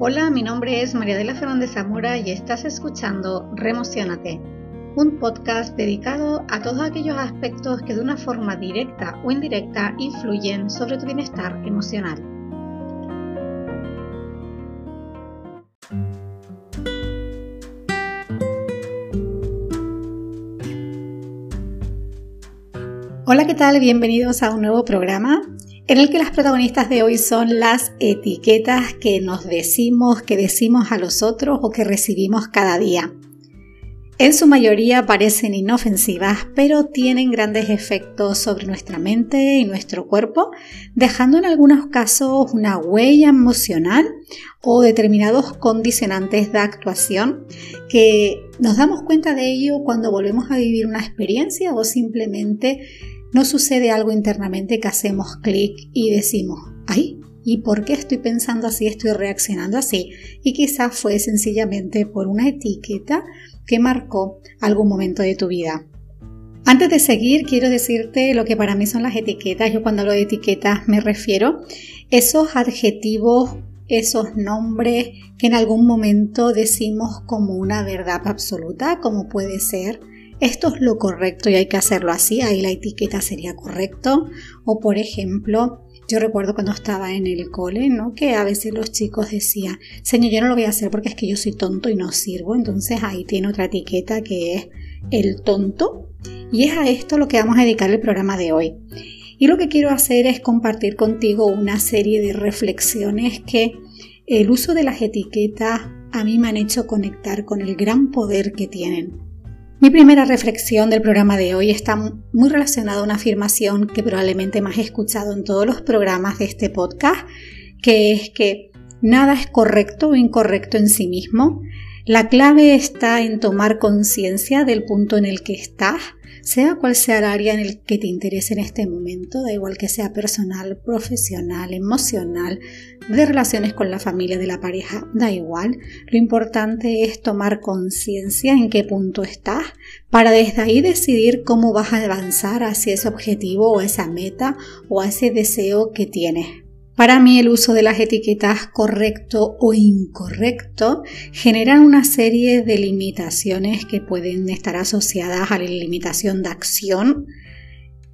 Hola, mi nombre es María de la Fernández Zamora y estás escuchando Remocionate, un podcast dedicado a todos aquellos aspectos que de una forma directa o indirecta influyen sobre tu bienestar emocional. Hola, ¿qué tal? Bienvenidos a un nuevo programa en el que las protagonistas de hoy son las etiquetas que nos decimos, que decimos a los otros o que recibimos cada día. En su mayoría parecen inofensivas, pero tienen grandes efectos sobre nuestra mente y nuestro cuerpo, dejando en algunos casos una huella emocional o determinados condicionantes de actuación que nos damos cuenta de ello cuando volvemos a vivir una experiencia o simplemente no sucede algo internamente que hacemos clic y decimos, ay, ¿y por qué estoy pensando así, estoy reaccionando así? Y quizás fue sencillamente por una etiqueta que marcó algún momento de tu vida. Antes de seguir, quiero decirte lo que para mí son las etiquetas. Yo cuando hablo de etiquetas me refiero esos adjetivos, esos nombres que en algún momento decimos como una verdad absoluta, como puede ser esto es lo correcto y hay que hacerlo así, ahí la etiqueta sería correcto. O por ejemplo, yo recuerdo cuando estaba en el cole, ¿no? Que a veces los chicos decían, señor, yo no lo voy a hacer porque es que yo soy tonto y no sirvo. Entonces ahí tiene otra etiqueta que es el tonto. Y es a esto lo que vamos a dedicar el programa de hoy. Y lo que quiero hacer es compartir contigo una serie de reflexiones que el uso de las etiquetas a mí me han hecho conectar con el gran poder que tienen. Mi primera reflexión del programa de hoy está muy relacionada a una afirmación que probablemente más he escuchado en todos los programas de este podcast, que es que nada es correcto o incorrecto en sí mismo. La clave está en tomar conciencia del punto en el que estás sea cual sea el área en el que te interese en este momento, da igual que sea personal, profesional, emocional, de relaciones con la familia, de la pareja, da igual. Lo importante es tomar conciencia en qué punto estás para desde ahí decidir cómo vas a avanzar hacia ese objetivo o esa meta o ese deseo que tienes. Para mí el uso de las etiquetas correcto o incorrecto genera una serie de limitaciones que pueden estar asociadas a la limitación de acción,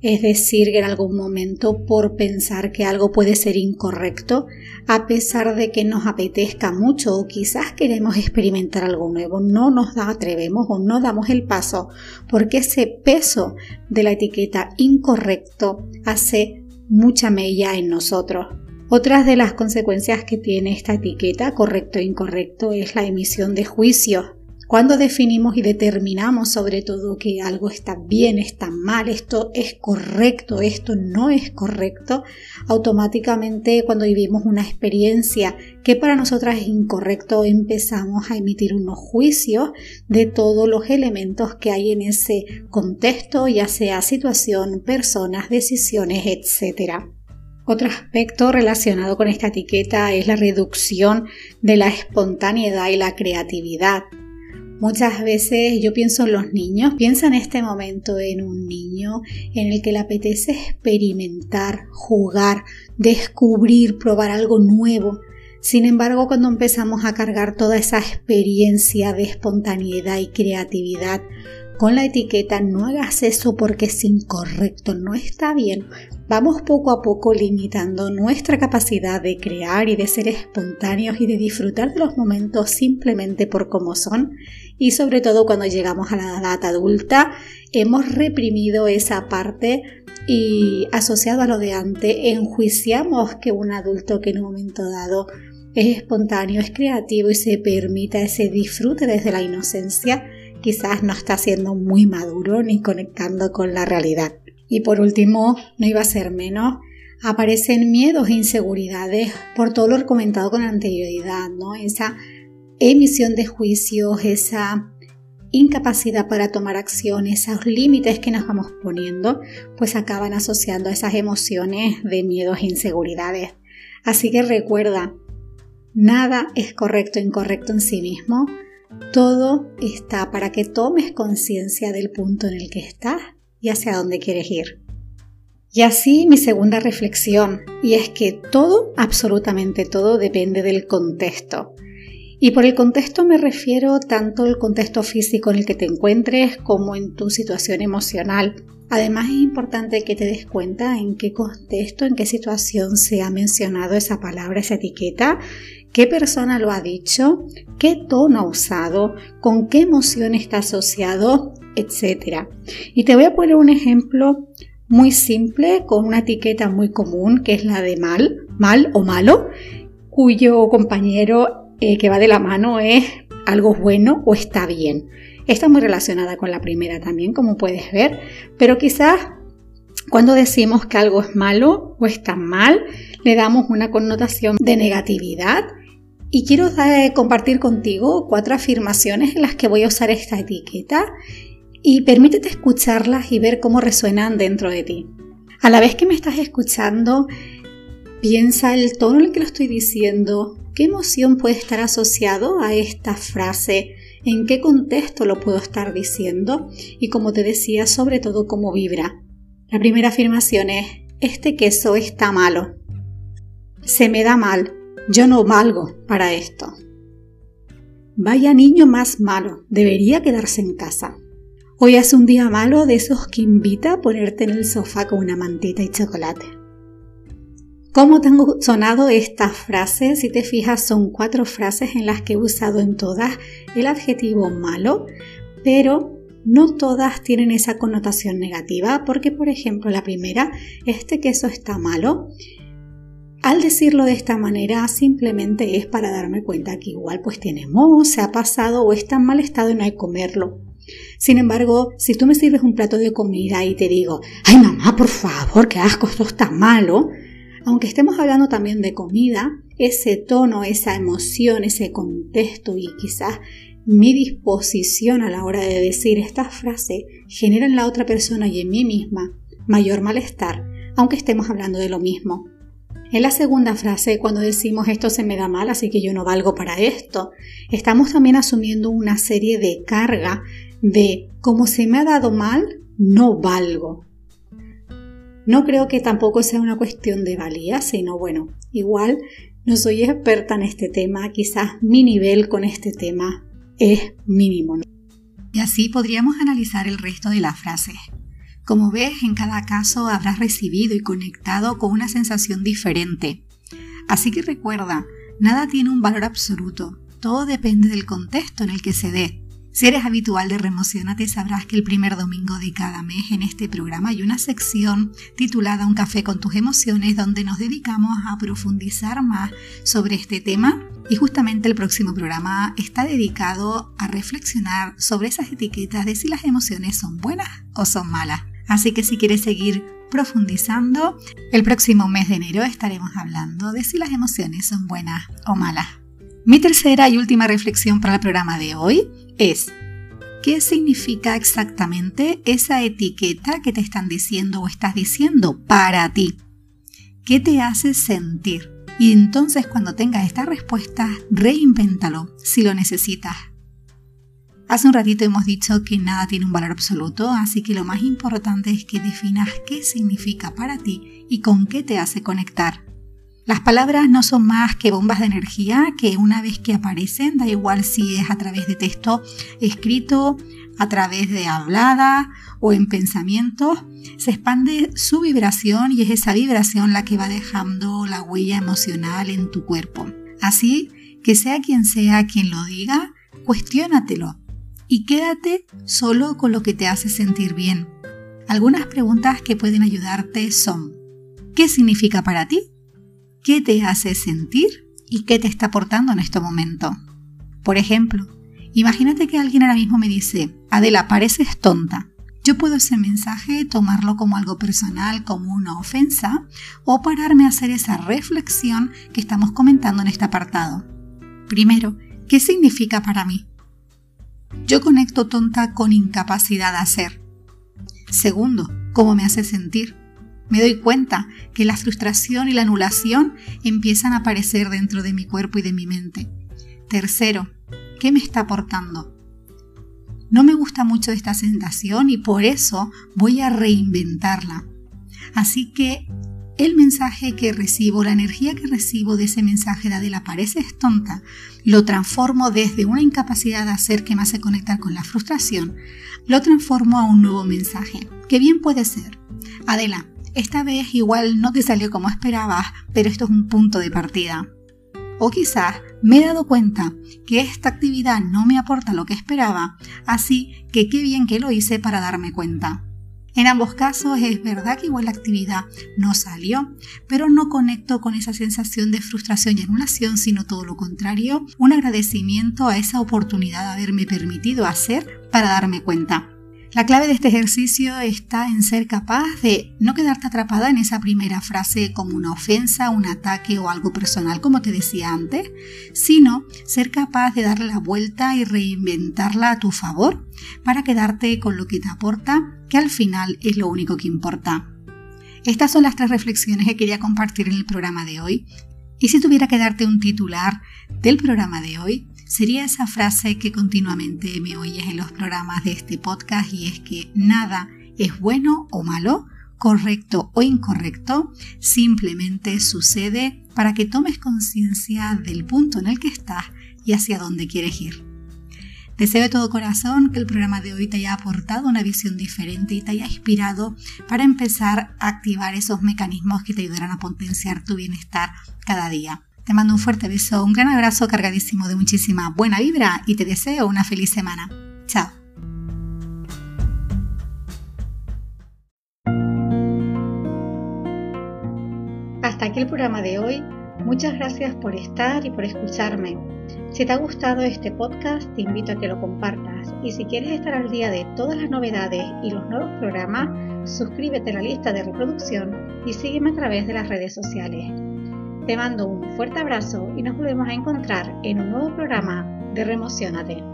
es decir, que en algún momento por pensar que algo puede ser incorrecto, a pesar de que nos apetezca mucho o quizás queremos experimentar algo nuevo, no nos atrevemos o no damos el paso porque ese peso de la etiqueta incorrecto hace mucha mella en nosotros. Otras de las consecuencias que tiene esta etiqueta, correcto e incorrecto, es la emisión de juicios. Cuando definimos y determinamos sobre todo que algo está bien, está mal, esto es correcto, esto no es correcto, automáticamente cuando vivimos una experiencia que para nosotras es incorrecto, empezamos a emitir unos juicios de todos los elementos que hay en ese contexto, ya sea situación, personas, decisiones, etc. Otro aspecto relacionado con esta etiqueta es la reducción de la espontaneidad y la creatividad. Muchas veces yo pienso en los niños, piensa en este momento en un niño en el que le apetece experimentar, jugar, descubrir, probar algo nuevo. Sin embargo, cuando empezamos a cargar toda esa experiencia de espontaneidad y creatividad con la etiqueta no hagas eso porque es incorrecto, no está bien, vamos poco a poco limitando nuestra capacidad de crear y de ser espontáneos y de disfrutar de los momentos simplemente por cómo son. Y sobre todo cuando llegamos a la edad adulta hemos reprimido esa parte y asociado a lo de antes enjuiciamos que un adulto que en un momento dado es espontáneo, es creativo y se permita ese disfrute desde la inocencia quizás no está siendo muy maduro ni conectando con la realidad. Y por último, no iba a ser menos, aparecen miedos e inseguridades por todo lo comentado con anterioridad, ¿no? Esa emisión de juicios, esa incapacidad para tomar acción, esos límites que nos vamos poniendo, pues acaban asociando a esas emociones de miedos e inseguridades. Así que recuerda, nada es correcto o incorrecto en sí mismo, todo está para que tomes conciencia del punto en el que estás y hacia dónde quieres ir. Y así mi segunda reflexión, y es que todo, absolutamente todo, depende del contexto. Y por el contexto me refiero tanto al contexto físico en el que te encuentres como en tu situación emocional. Además es importante que te des cuenta en qué contexto, en qué situación se ha mencionado esa palabra, esa etiqueta, qué persona lo ha dicho, qué tono ha usado, con qué emoción está asociado, etc. Y te voy a poner un ejemplo muy simple con una etiqueta muy común que es la de mal, mal o malo, cuyo compañero eh, que va de la mano es algo bueno o está bien. Está muy relacionada con la primera también, como puedes ver, pero quizás cuando decimos que algo es malo o está mal, le damos una connotación de negatividad. Y quiero eh, compartir contigo cuatro afirmaciones en las que voy a usar esta etiqueta y permítete escucharlas y ver cómo resuenan dentro de ti. A la vez que me estás escuchando, piensa el tono en el que lo estoy diciendo, ¿Qué emoción puede estar asociado a esta frase? ¿En qué contexto lo puedo estar diciendo? Y como te decía, sobre todo cómo vibra. La primera afirmación es, este queso está malo. Se me da mal. Yo no valgo para esto. Vaya niño más malo. Debería quedarse en casa. Hoy es un día malo de esos que invita a ponerte en el sofá con una mantita y chocolate. ¿Cómo tengo sonado esta frase? Si te fijas, son cuatro frases en las que he usado en todas el adjetivo malo, pero no todas tienen esa connotación negativa, porque por ejemplo la primera, este queso está malo. Al decirlo de esta manera simplemente es para darme cuenta que igual pues tiene moho, se ha pasado o está en mal estado y no hay comerlo. Sin embargo, si tú me sirves un plato de comida y te digo, ay mamá, por favor, qué asco, esto está malo, aunque estemos hablando también de comida, ese tono, esa emoción, ese contexto y quizás mi disposición a la hora de decir esta frase genera en la otra persona y en mí misma mayor malestar, aunque estemos hablando de lo mismo. En la segunda frase, cuando decimos esto se me da mal, así que yo no valgo para esto, estamos también asumiendo una serie de carga de como se me ha dado mal, no valgo. No creo que tampoco sea una cuestión de valía, sino bueno, igual no soy experta en este tema, quizás mi nivel con este tema es mínimo. Y así podríamos analizar el resto de la frase. Como ves, en cada caso habrás recibido y conectado con una sensación diferente. Así que recuerda, nada tiene un valor absoluto, todo depende del contexto en el que se dé. Si eres habitual de Remocionate, sabrás que el primer domingo de cada mes en este programa hay una sección titulada Un café con tus emociones donde nos dedicamos a profundizar más sobre este tema y justamente el próximo programa está dedicado a reflexionar sobre esas etiquetas de si las emociones son buenas o son malas. Así que si quieres seguir profundizando, el próximo mes de enero estaremos hablando de si las emociones son buenas o malas. Mi tercera y última reflexión para el programa de hoy es, ¿qué significa exactamente esa etiqueta que te están diciendo o estás diciendo para ti? ¿Qué te hace sentir? Y entonces cuando tengas esta respuesta, reinvéntalo si lo necesitas. Hace un ratito hemos dicho que nada tiene un valor absoluto, así que lo más importante es que definas qué significa para ti y con qué te hace conectar. Las palabras no son más que bombas de energía que una vez que aparecen, da igual si es a través de texto escrito, a través de hablada o en pensamientos, se expande su vibración y es esa vibración la que va dejando la huella emocional en tu cuerpo. Así que sea quien sea quien lo diga, cuestiónatelo y quédate solo con lo que te hace sentir bien. Algunas preguntas que pueden ayudarte son, ¿qué significa para ti? qué te hace sentir y qué te está aportando en este momento. Por ejemplo, imagínate que alguien ahora mismo me dice, Adela, pareces tonta. Yo puedo ese mensaje tomarlo como algo personal, como una ofensa, o pararme a hacer esa reflexión que estamos comentando en este apartado. Primero, ¿qué significa para mí? Yo conecto tonta con incapacidad de hacer. Segundo, ¿cómo me hace sentir? Me doy cuenta que la frustración y la anulación empiezan a aparecer dentro de mi cuerpo y de mi mente. Tercero, ¿qué me está aportando? No me gusta mucho esta sensación y por eso voy a reinventarla. Así que el mensaje que recibo, la energía que recibo de ese mensaje de Adela parece tonta, lo transformo desde una incapacidad de hacer que me hace conectar con la frustración, lo transformo a un nuevo mensaje, que bien puede ser. Adela, esta vez igual no te salió como esperabas, pero esto es un punto de partida. O quizás me he dado cuenta que esta actividad no me aporta lo que esperaba, así que qué bien que lo hice para darme cuenta. En ambos casos es verdad que igual la actividad no salió, pero no conecto con esa sensación de frustración y anulación, sino todo lo contrario, un agradecimiento a esa oportunidad de haberme permitido hacer para darme cuenta. La clave de este ejercicio está en ser capaz de no quedarte atrapada en esa primera frase como una ofensa, un ataque o algo personal, como te decía antes, sino ser capaz de darle la vuelta y reinventarla a tu favor para quedarte con lo que te aporta, que al final es lo único que importa. Estas son las tres reflexiones que quería compartir en el programa de hoy. Y si tuviera que darte un titular del programa de hoy, sería esa frase que continuamente me oyes en los programas de este podcast y es que nada es bueno o malo, correcto o incorrecto, simplemente sucede para que tomes conciencia del punto en el que estás y hacia dónde quieres ir. Deseo de todo corazón que el programa de hoy te haya aportado una visión diferente y te haya inspirado para empezar a activar esos mecanismos que te ayudarán a potenciar tu bienestar cada día. Te mando un fuerte beso, un gran abrazo cargadísimo de muchísima buena vibra y te deseo una feliz semana. Chao. Hasta aquí el programa de hoy. Muchas gracias por estar y por escucharme. Si te ha gustado este podcast, te invito a que lo compartas y si quieres estar al día de todas las novedades y los nuevos programas, suscríbete a la lista de reproducción y sígueme a través de las redes sociales. Te mando un fuerte abrazo y nos volvemos a encontrar en un nuevo programa de Remocionate.